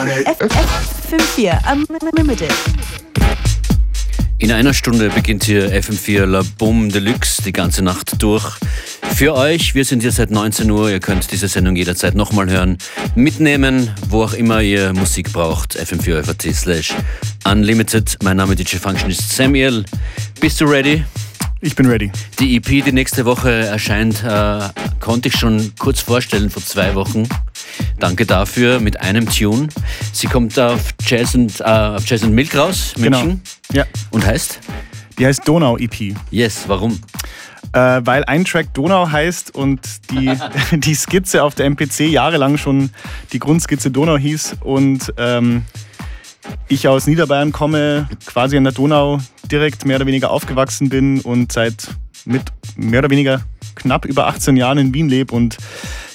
FM4 Unlimited. In einer Stunde beginnt hier FM4 La Boom Deluxe die ganze Nacht durch. Für euch, wir sind hier seit 19 Uhr, ihr könnt diese Sendung jederzeit nochmal hören, mitnehmen, wo auch immer ihr Musik braucht. FM4 slash Unlimited. Mein Name DJ Function ist Samuel. Bist du ready? Ich bin ready. Die EP, die nächste Woche erscheint, äh, konnte ich schon kurz vorstellen vor zwei Wochen. Danke dafür mit einem Tune. Sie kommt auf Jazz und, äh, auf Jazz und Milk raus, München. Genau. Ja. Und heißt? Die heißt Donau EP. Yes, warum? Äh, weil ein Track Donau heißt und die, die Skizze auf der MPC jahrelang schon die Grundskizze Donau hieß und ähm, ich aus Niederbayern komme, quasi an der Donau direkt mehr oder weniger aufgewachsen bin und seit mit mehr oder weniger knapp über 18 Jahren in Wien lebe und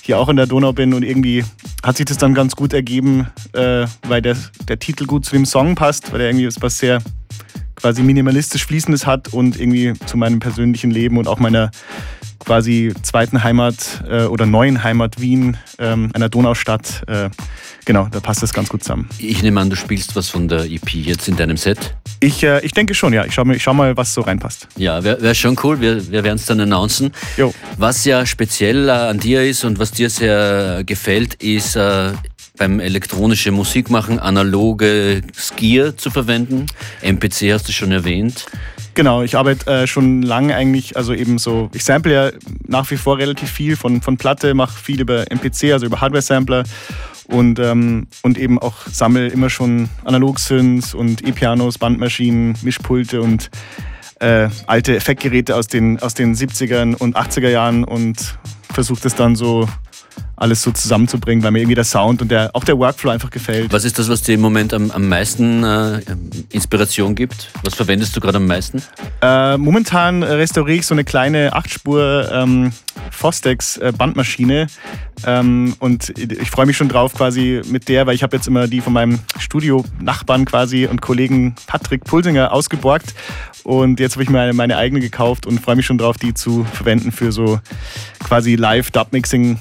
hier auch in der Donau bin und irgendwie hat sich das dann ganz gut ergeben, äh, weil der, der Titel gut zu dem Song passt, weil er irgendwie was sehr quasi minimalistisch Fließendes hat und irgendwie zu meinem persönlichen Leben und auch meiner quasi zweiten Heimat äh, oder neuen Heimat Wien, ähm, einer Donaustadt. Äh, genau, da passt das ganz gut zusammen. Ich nehme an, du spielst was von der EP jetzt in deinem Set? Ich, äh, ich denke schon, ja. Ich schaue schau mal, was so reinpasst. Ja, wäre wär schon cool. Wir, wir werden es dann announcen. Jo. Was ja speziell äh, an dir ist und was dir sehr gefällt, ist äh, beim elektronischen Musik machen analoge Skier zu verwenden. MPC hast du schon erwähnt. Genau, ich arbeite äh, schon lange eigentlich, also eben so, ich sample ja nach wie vor relativ viel von, von Platte, mache viel über MPC, also über Hardware-Sampler und, ähm, und eben auch sammle immer schon Analog-Synths und E-Pianos, Bandmaschinen, Mischpulte und äh, alte Effektgeräte aus den, aus den 70er und 80er Jahren und versuche das dann so alles so zusammenzubringen, weil mir irgendwie der Sound und der, auch der Workflow einfach gefällt. Was ist das, was dir im Moment am, am meisten äh, Inspiration gibt? Was verwendest du gerade am meisten? Äh, momentan restauriere ich so eine kleine 8-Spur ähm, Fostex äh, Bandmaschine ähm, und ich freue mich schon drauf quasi mit der, weil ich habe jetzt immer die von meinem Studio-Nachbarn quasi und Kollegen Patrick Pulsinger ausgeborgt und jetzt habe ich mir meine, meine eigene gekauft und freue mich schon drauf, die zu verwenden für so quasi Live-Dub-Mixing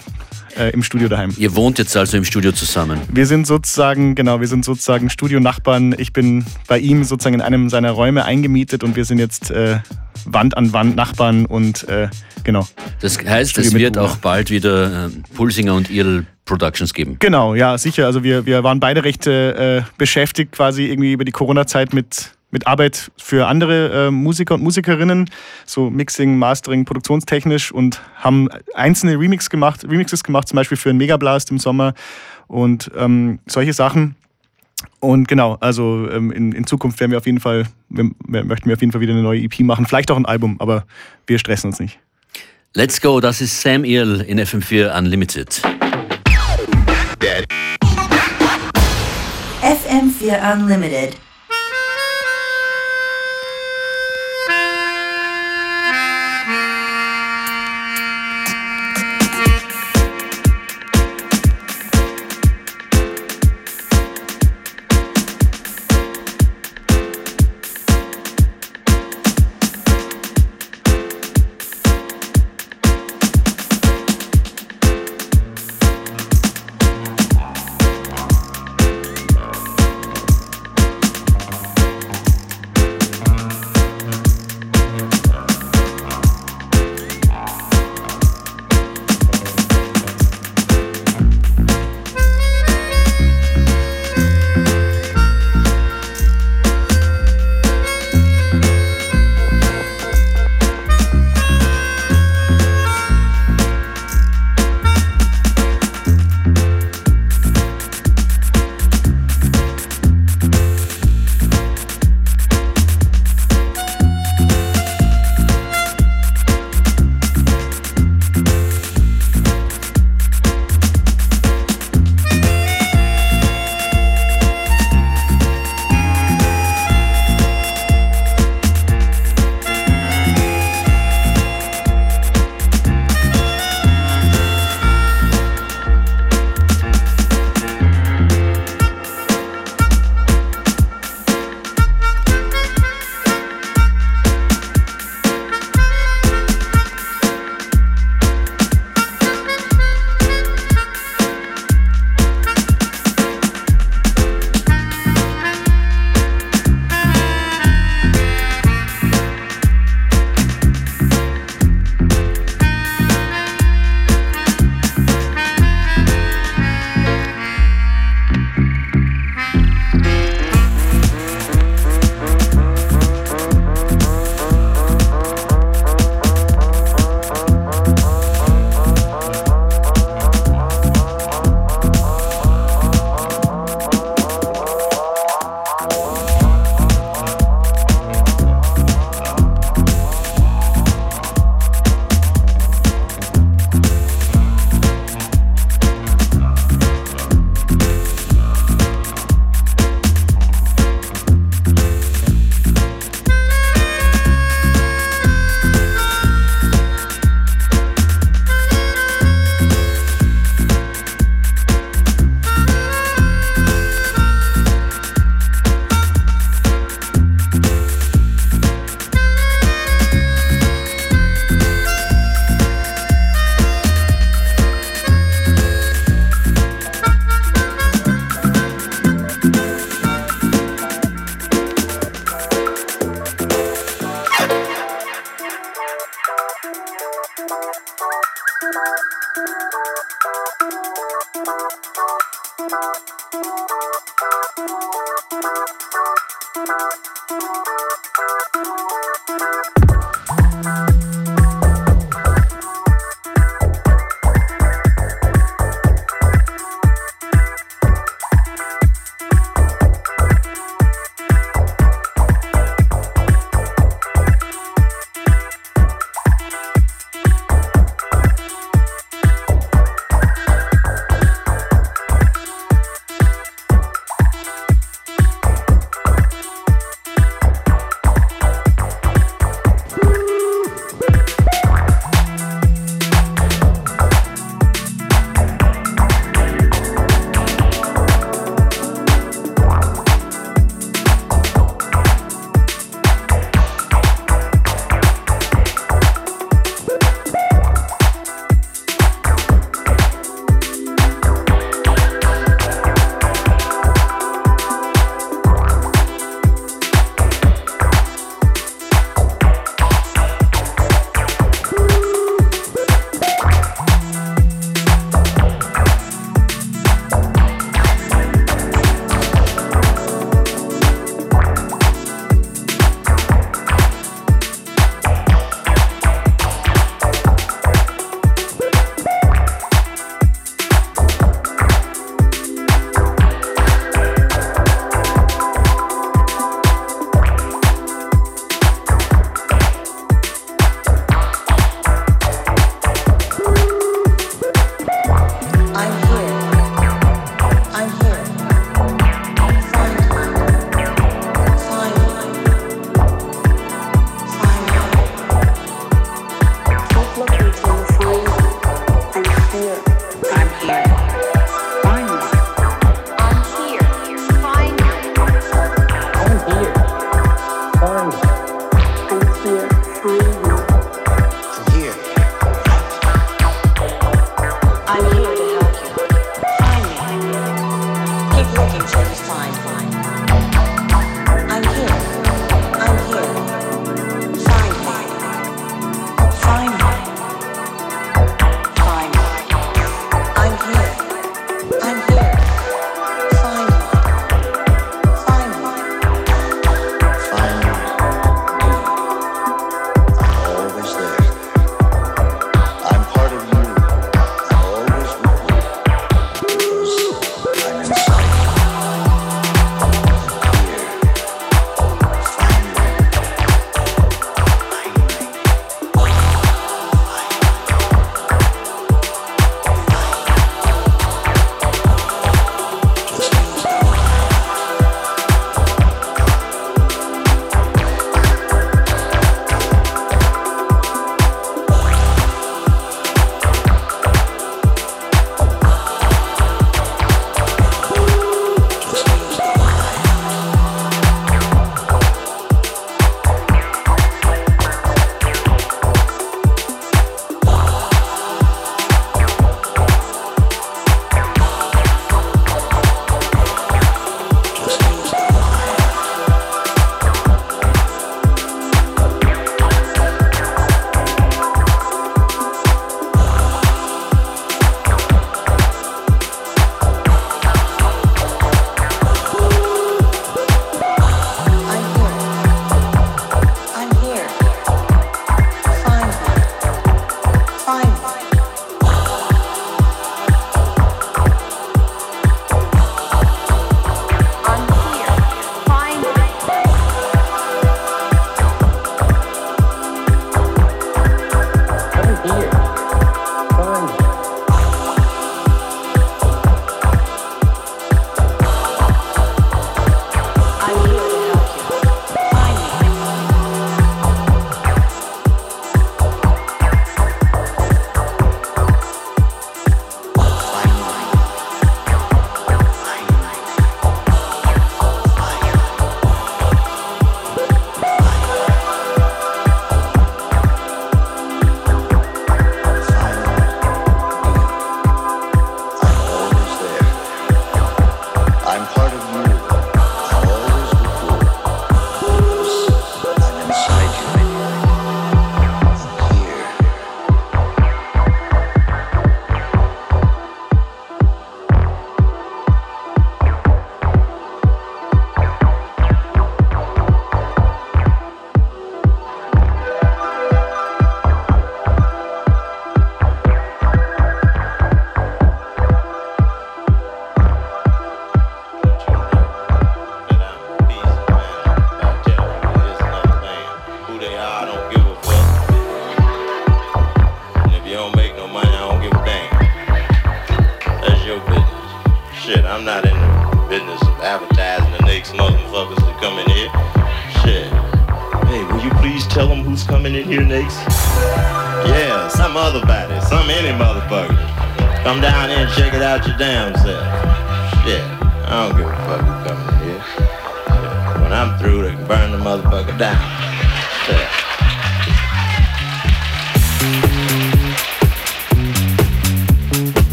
äh, im Studio daheim. Ihr wohnt jetzt also im Studio zusammen? Wir sind sozusagen, genau, wir sind sozusagen Studionachbarn. Ich bin bei ihm sozusagen in einem seiner Räume eingemietet und wir sind jetzt äh, Wand an Wand Nachbarn und äh, genau. Das heißt, Studio es wird auch bald wieder äh, Pulsinger und Irl Productions geben. Genau, ja, sicher. Also wir, wir waren beide recht äh, beschäftigt quasi irgendwie über die Corona-Zeit mit mit Arbeit für andere äh, Musiker und Musikerinnen, so Mixing, Mastering, produktionstechnisch und haben einzelne Remix gemacht, Remixes gemacht, zum Beispiel für einen Megablast im Sommer und ähm, solche Sachen. Und genau, also ähm, in, in, Zukunft werden wir auf jeden Fall, wir, wir möchten wir auf jeden Fall wieder eine neue EP machen, vielleicht auch ein Album, aber wir stressen uns nicht. Let's go, das ist Sam Earl in FM4 Unlimited. FM4 Unlimited.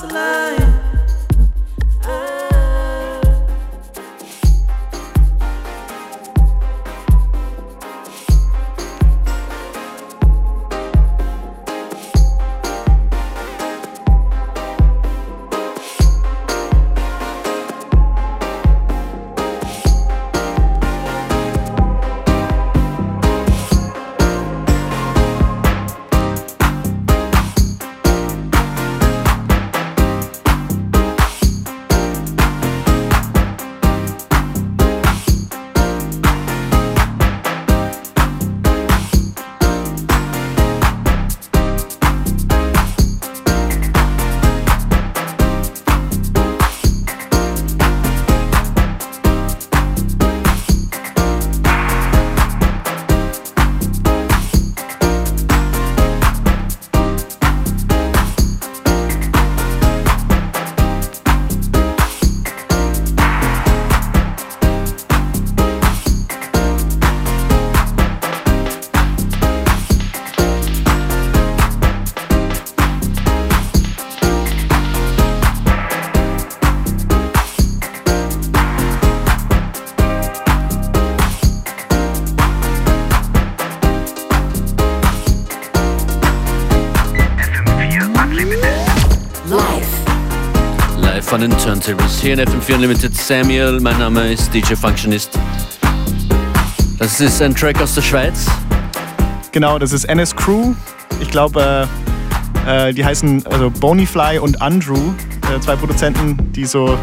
So just von den Turntables hier in FM4 Unlimited. Samuel, mein Name ist DJ Functionist. Das ist ein Track aus der Schweiz. Genau, das ist NS Crew. Ich glaube, äh, äh, die heißen also Bonifly und Andrew, äh, zwei Produzenten, die so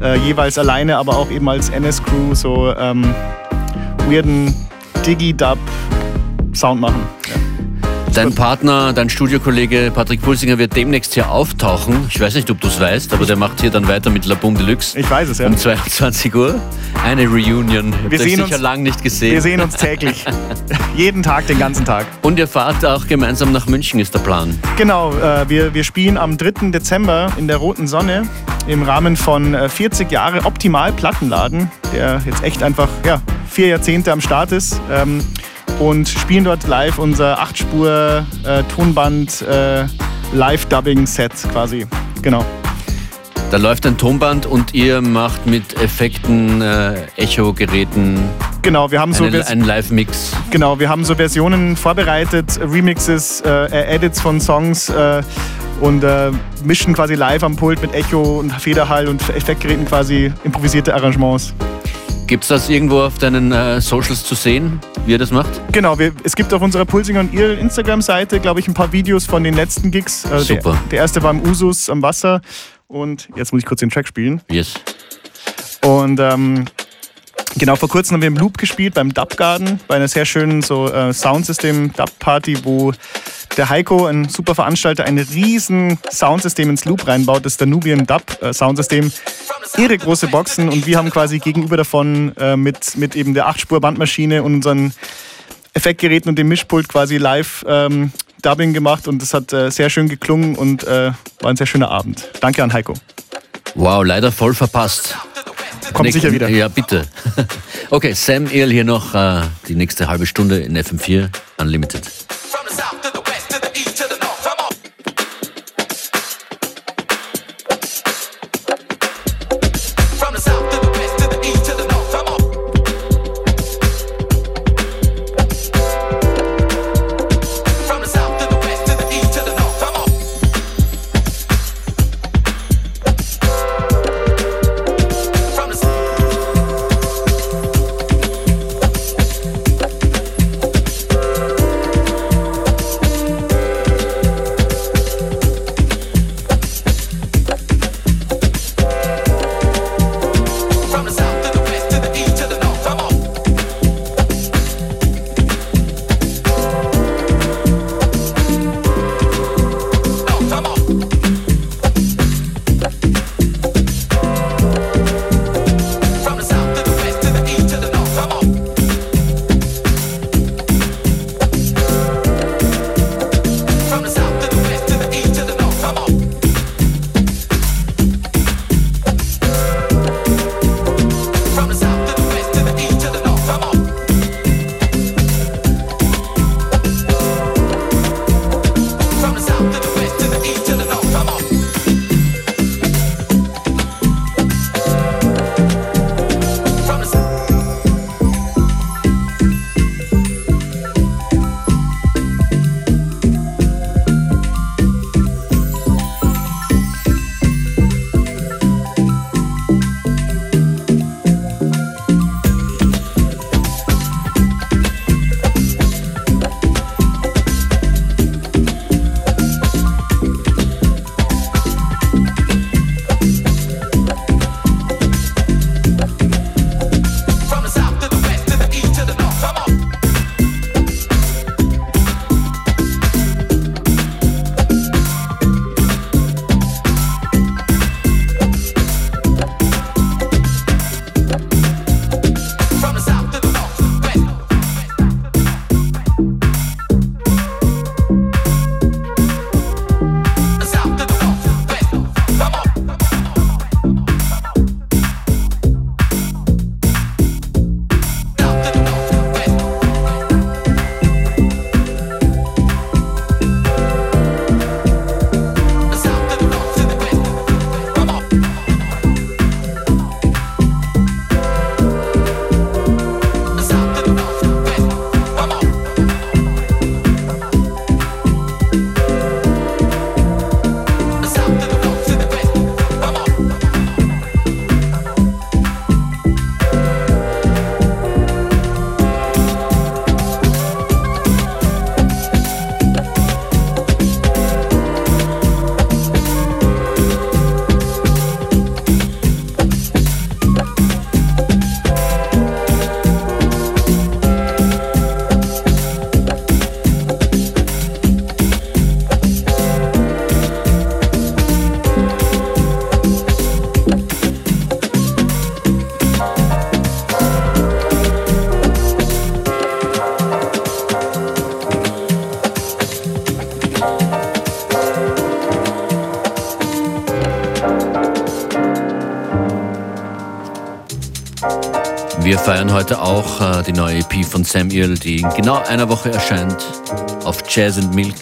äh, jeweils alleine, aber auch eben als NS Crew so ähm, weirden Digi-Dub-Sound machen. Ja. Dein Partner, dein Studiokollege Patrick Pulsinger wird demnächst hier auftauchen. Ich weiß nicht, ob du es weißt, aber der macht hier dann weiter mit La Boom Deluxe. Ich weiß es, ja. Um 22 Uhr. Eine Reunion. Habt Wir sehen sicher uns- lang nicht gesehen. Wir sehen uns täglich. Jeden Tag, den ganzen Tag. Und ihr fahrt auch gemeinsam nach München, ist der Plan. Genau, äh, wir, wir spielen am 3. Dezember in der Roten Sonne im Rahmen von äh, 40 Jahre Optimal Plattenladen, der jetzt echt einfach ja, vier Jahrzehnte am Start ist. Ähm, und spielen dort live unser 8-Spur äh, äh, quasi. Genau. Da läuft ein Tonband und ihr macht mit Effekten, äh, Echo-Geräten Genau, wir haben so eine, einen Live-Mix. Genau, wir haben so Versionen vorbereitet, Remixes, äh, Edits von Songs äh, und äh, mischen quasi live am Pult mit Echo und Federhall und Effektgeräten quasi improvisierte Arrangements. Gibt es das irgendwo auf deinen äh, Socials zu sehen, wie ihr das macht? Genau, wir, es gibt auf unserer Pulsinger und ihr Instagram-Seite, glaube ich, ein paar Videos von den letzten Gigs. Äh, Super. Der, der erste war im Usus am Wasser und jetzt muss ich kurz den Track spielen. Yes. Und ähm, genau, vor kurzem haben wir im Loop gespielt beim Dub Garden, bei einer sehr schönen so äh, Soundsystem-Dub-Party, wo der Heiko, ein super Veranstalter, ein riesen Soundsystem ins Loop reinbaut, das Danubian Dub äh, Soundsystem. Irre große Boxen und wir haben quasi gegenüber davon äh, mit, mit eben der 8-Spur-Bandmaschine und unseren Effektgeräten und dem Mischpult quasi live ähm, Dubbing gemacht und es hat äh, sehr schön geklungen und äh, war ein sehr schöner Abend. Danke an Heiko. Wow, leider voll verpasst. Kommt sicher wieder. Ja, bitte. Okay, Sam Earl hier noch äh, die nächste halbe Stunde in FM4 Unlimited. From the south to the auch äh, die neue EP von Sam Earl, die in genau einer Woche erscheint auf Jazz and Milk.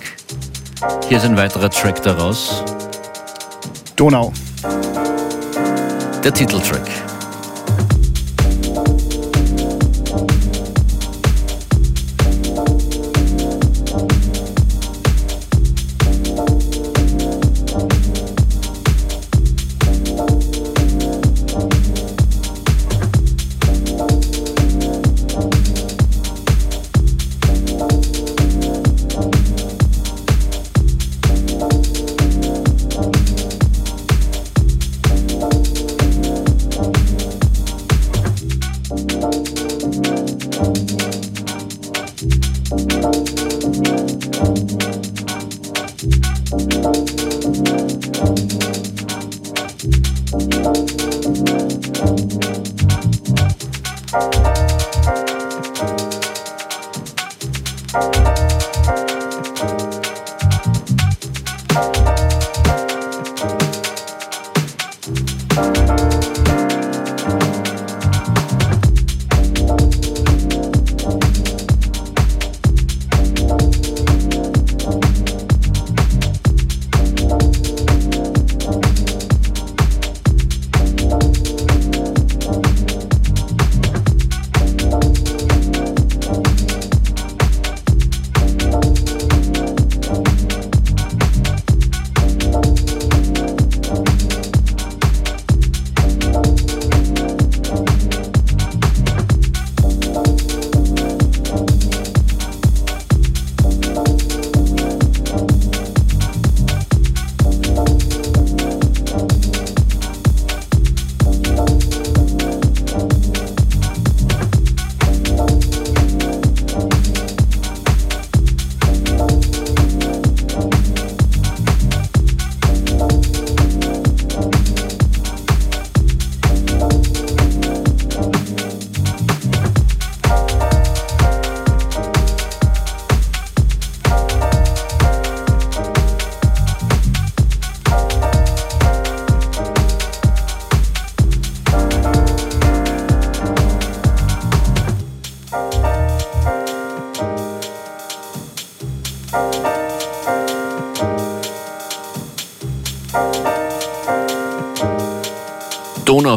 Hier ist ein weiterer Track daraus, Donau. der Titeltrack.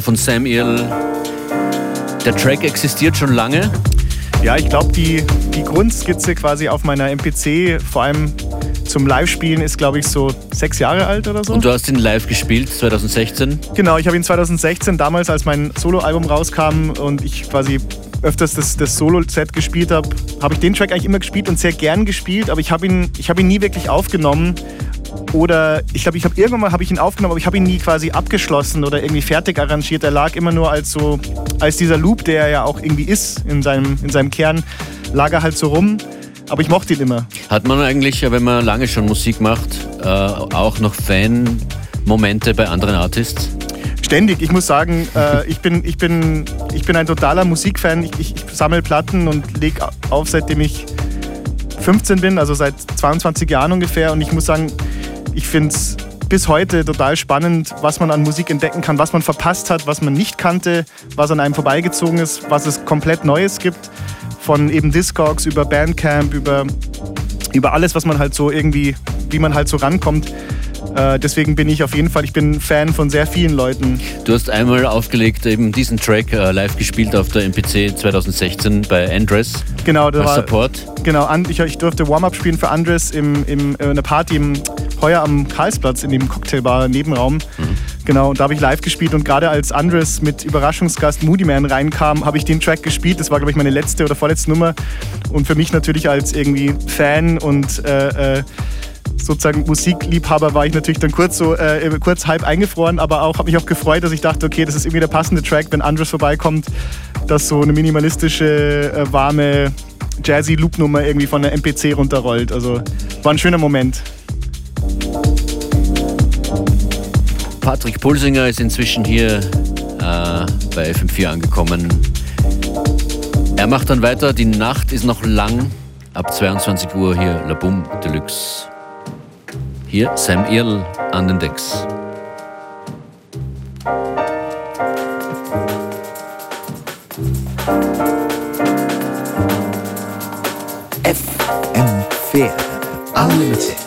Von Sam Earl. Der Track existiert schon lange. Ja, ich glaube, die, die Grundskizze quasi auf meiner MPC, vor allem zum Live-Spielen, ist, glaube ich, so sechs Jahre alt oder so. Und du hast ihn live gespielt 2016. Genau, ich habe ihn 2016 damals, als mein Soloalbum rauskam und ich quasi öfters das, das Solo-Set gespielt habe, habe ich den Track eigentlich immer gespielt und sehr gern gespielt, aber ich habe ihn, ich hab ihn nie wirklich aufgenommen. Oder ich glaube, ich habe irgendwann mal habe ich ihn aufgenommen, aber ich habe ihn nie quasi abgeschlossen oder irgendwie fertig arrangiert. Er lag immer nur als so, als dieser Loop, der er ja auch irgendwie ist in seinem, in seinem Kern, lag er halt so rum. Aber ich mochte ihn immer. Hat man eigentlich, wenn man lange schon Musik macht, äh, auch noch Fan-Momente bei anderen Artists? Ständig. Ich muss sagen, äh, ich, bin, ich, bin, ich bin ein totaler Musikfan. Ich, ich, ich sammle Platten und lege auf, seitdem ich 15 bin, also seit 22 Jahren ungefähr. Und ich muss sagen, ich finde es bis heute total spannend, was man an Musik entdecken kann, was man verpasst hat, was man nicht kannte, was an einem vorbeigezogen ist, was es komplett Neues gibt. Von eben Discogs über Bandcamp, über, über alles, was man halt so irgendwie, wie man halt so rankommt. Äh, deswegen bin ich auf jeden Fall, ich bin Fan von sehr vielen Leuten. Du hast einmal aufgelegt, eben diesen Track äh, live gespielt auf der MPC 2016 bei Andres Genau, da war, Support. genau ich, ich durfte Warm-Up spielen für Andres im, im, äh, einer Party im heuer am Karlsplatz in dem Cocktailbar Nebenraum. Genau, und da habe ich live gespielt und gerade als Andres mit Überraschungsgast Moody Man reinkam, habe ich den Track gespielt. Das war, glaube ich, meine letzte oder vorletzte Nummer. Und für mich natürlich als irgendwie Fan und äh, äh, sozusagen Musikliebhaber war ich natürlich dann kurz so äh, kurz halb eingefroren, aber auch habe mich auch gefreut, dass ich dachte, okay, das ist irgendwie der passende Track, wenn Andres vorbeikommt, dass so eine minimalistische, äh, warme Jazzy Loop-Nummer irgendwie von der MPC runterrollt. Also war ein schöner Moment. Patrick Pulsinger ist inzwischen hier äh, bei FM4 angekommen. Er macht dann weiter, die Nacht ist noch lang. Ab 22 Uhr hier La Boom Deluxe. Hier Sam Earl an den Decks. FM4 Unlimited.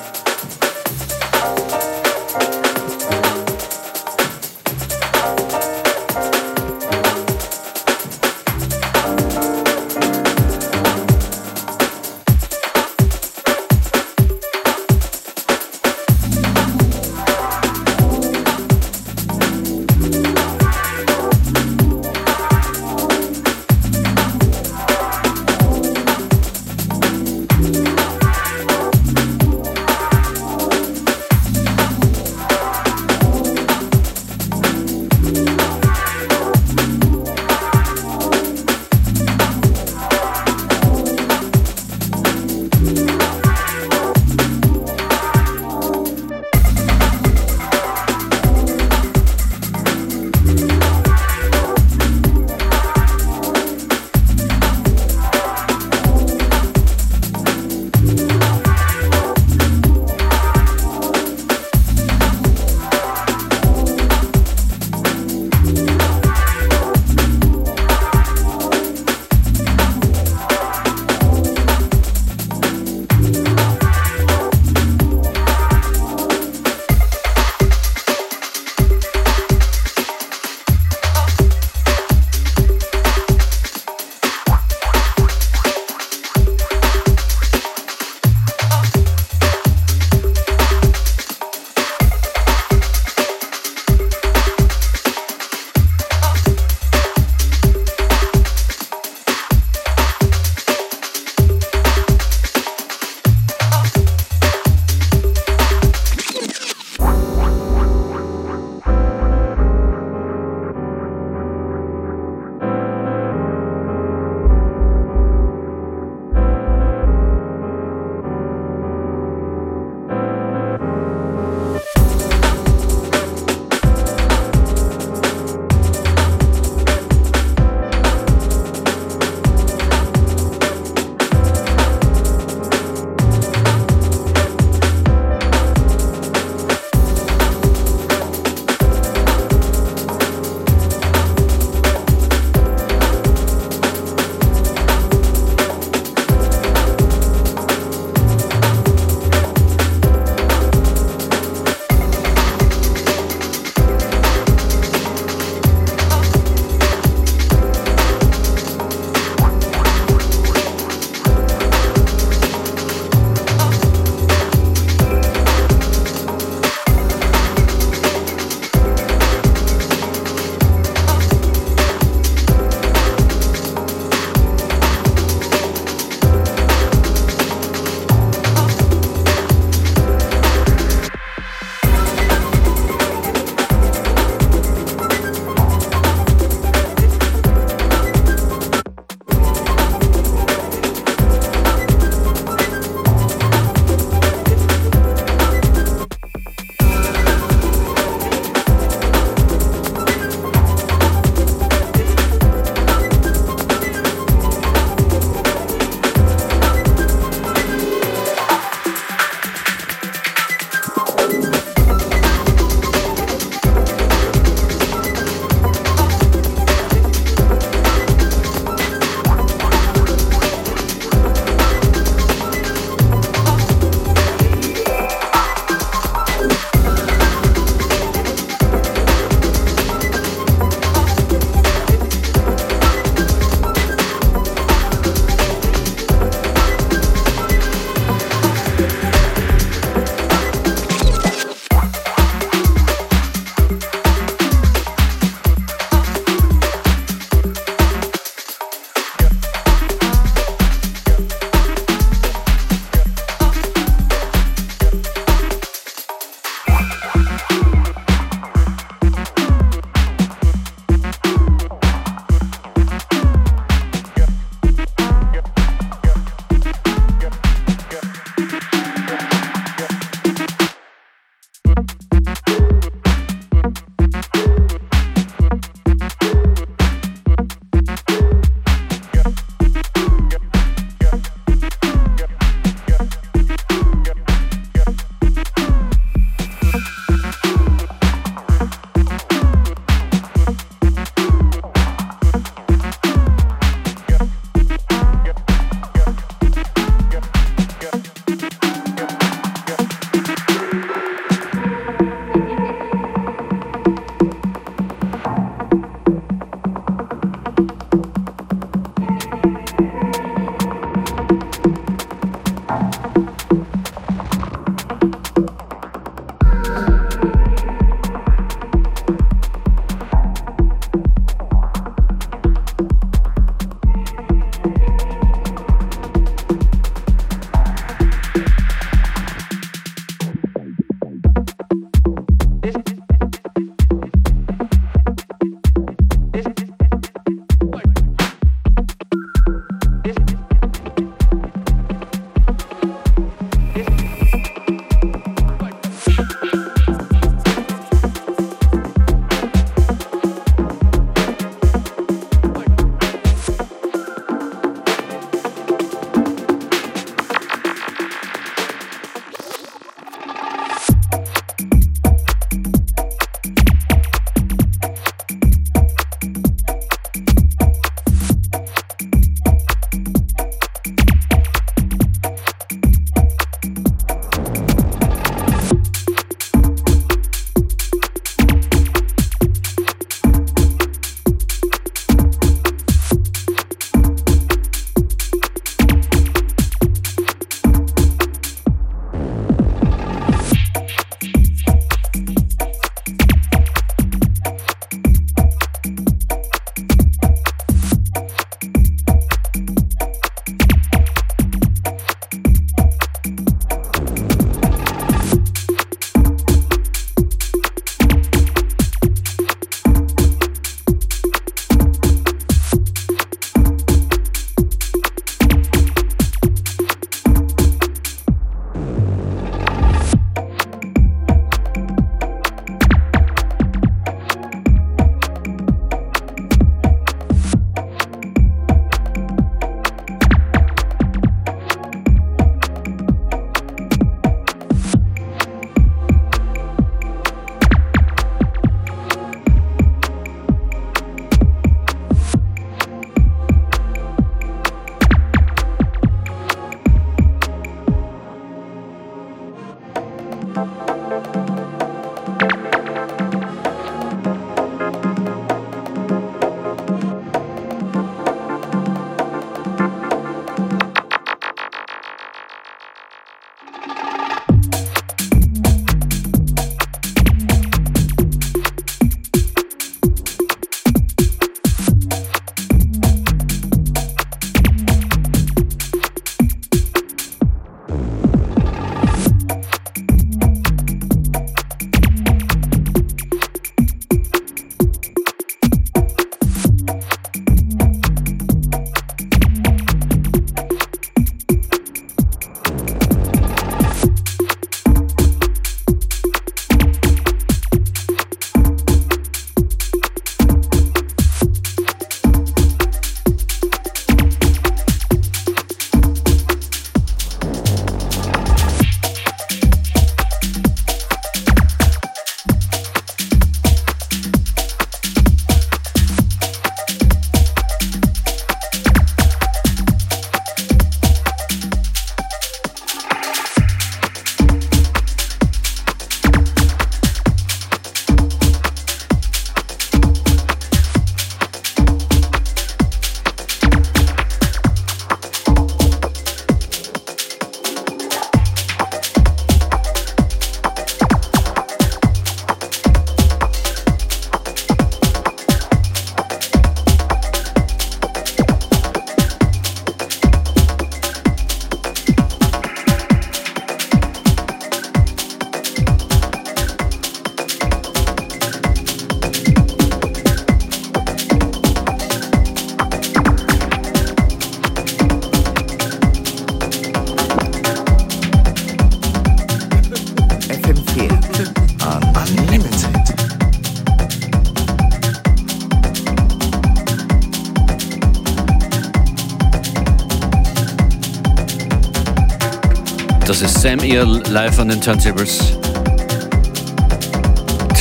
Earl live an den Turntables.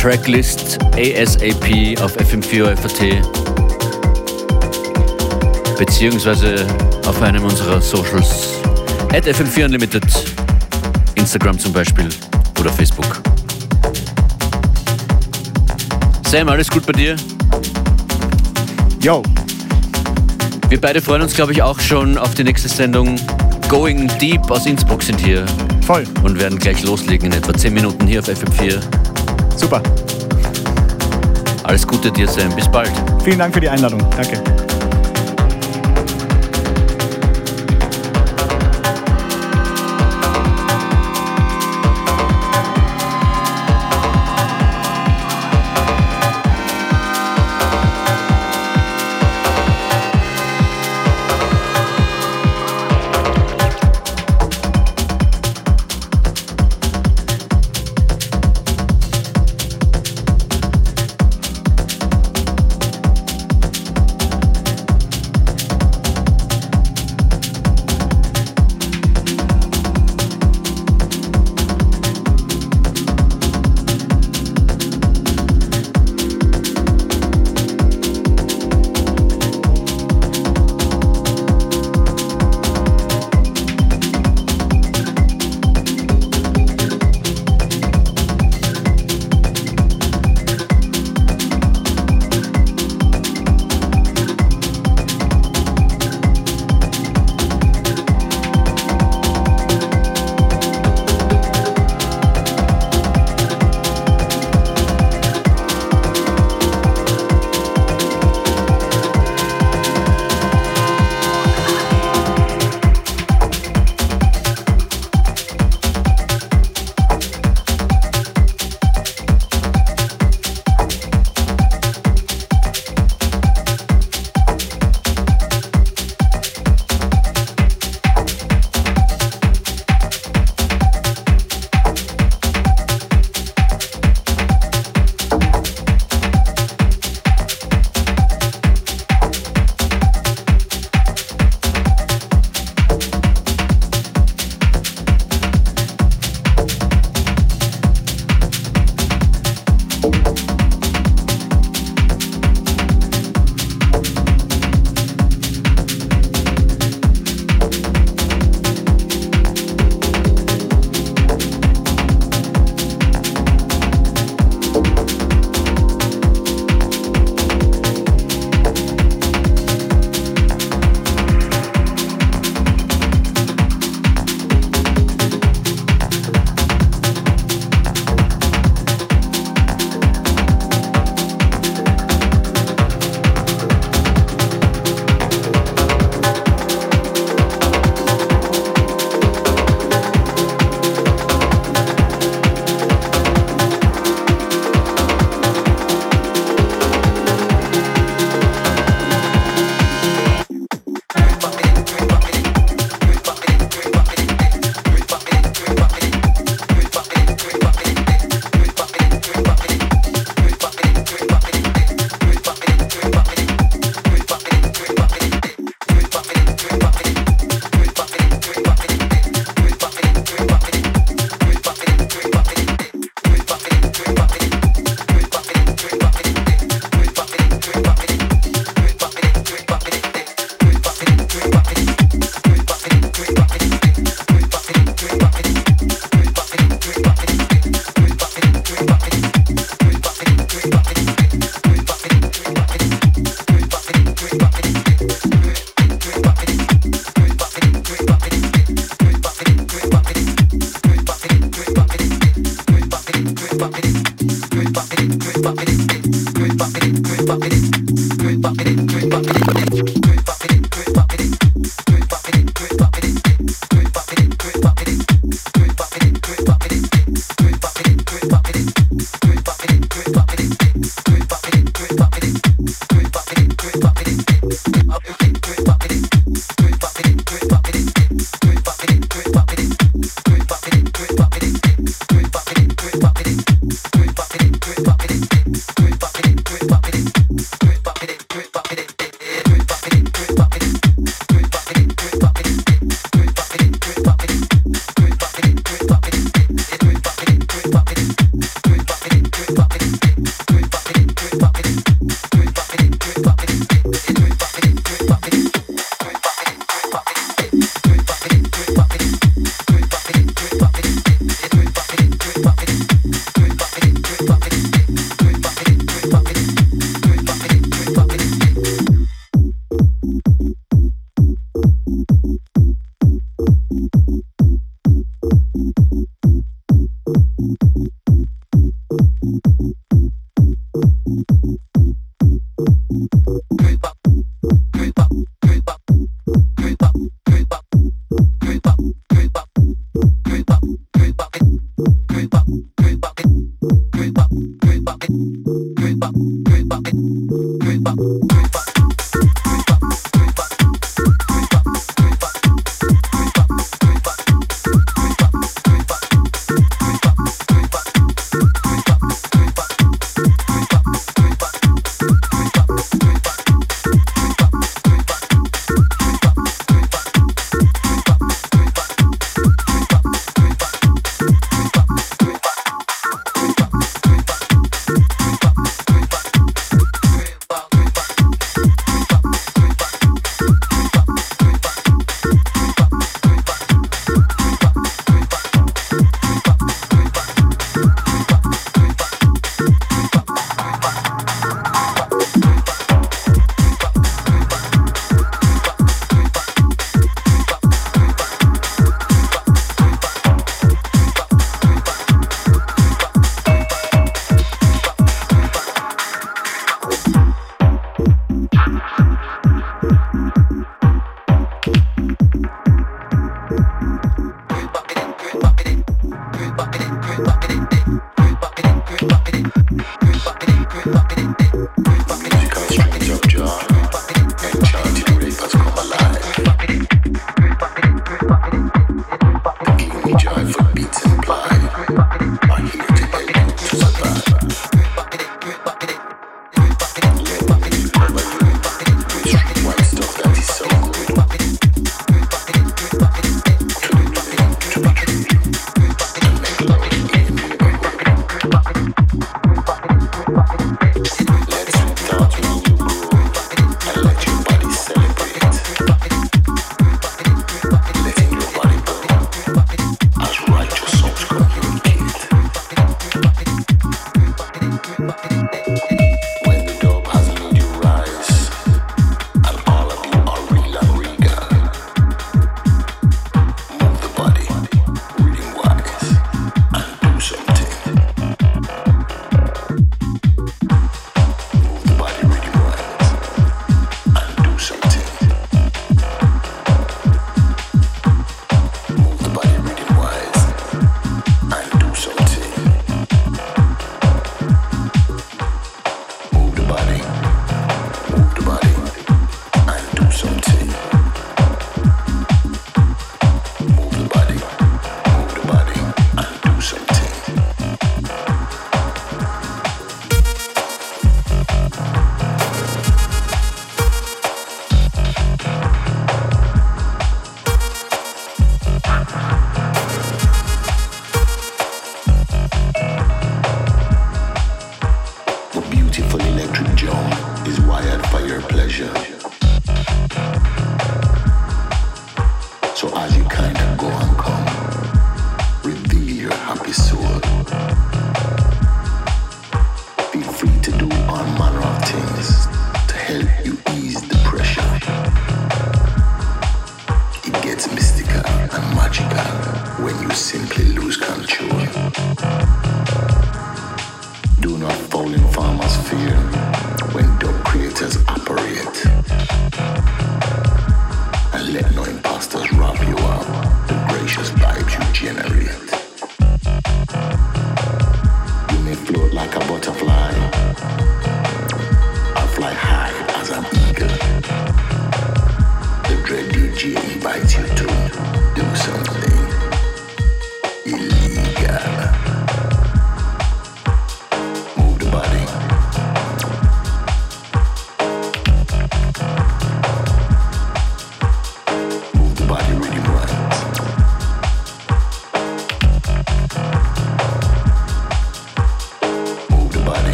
Tracklist ASAP auf FM4 FAT beziehungsweise auf einem unserer Socials at FM4 Unlimited, Instagram zum Beispiel oder Facebook. Sam, alles gut bei dir? Yo, Wir beide freuen uns, glaube ich, auch schon auf die nächste Sendung. Going Deep aus Innsbruck sind hier voll. und werden gleich loslegen in etwa 10 Minuten hier auf FM4. Super. Alles Gute dir, Sam. Bis bald. Vielen Dank für die Einladung. Danke.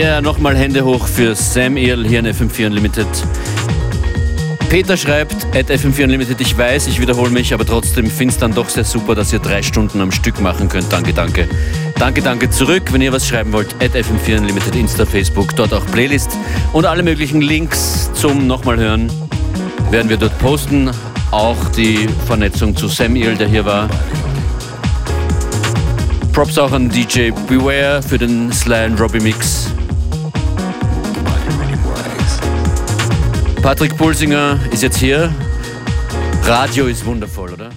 Ja, nochmal Hände hoch für Sam Earl hier in FM4 Unlimited. Peter schreibt, at FM4 Unlimited, ich weiß, ich wiederhole mich, aber trotzdem finde es dann doch sehr super, dass ihr drei Stunden am Stück machen könnt. Danke, danke. Danke, danke zurück. Wenn ihr was schreiben wollt, at FM4 Unlimited, Insta, Facebook, dort auch Playlist und alle möglichen Links zum nochmal hören werden wir dort posten. Auch die Vernetzung zu Sam Earl, der hier war. Props auch an DJ Beware für den Sly and Robbie Mix. Patrick Pulsinger ist jetzt hier. Radio ist wundervoll, oder?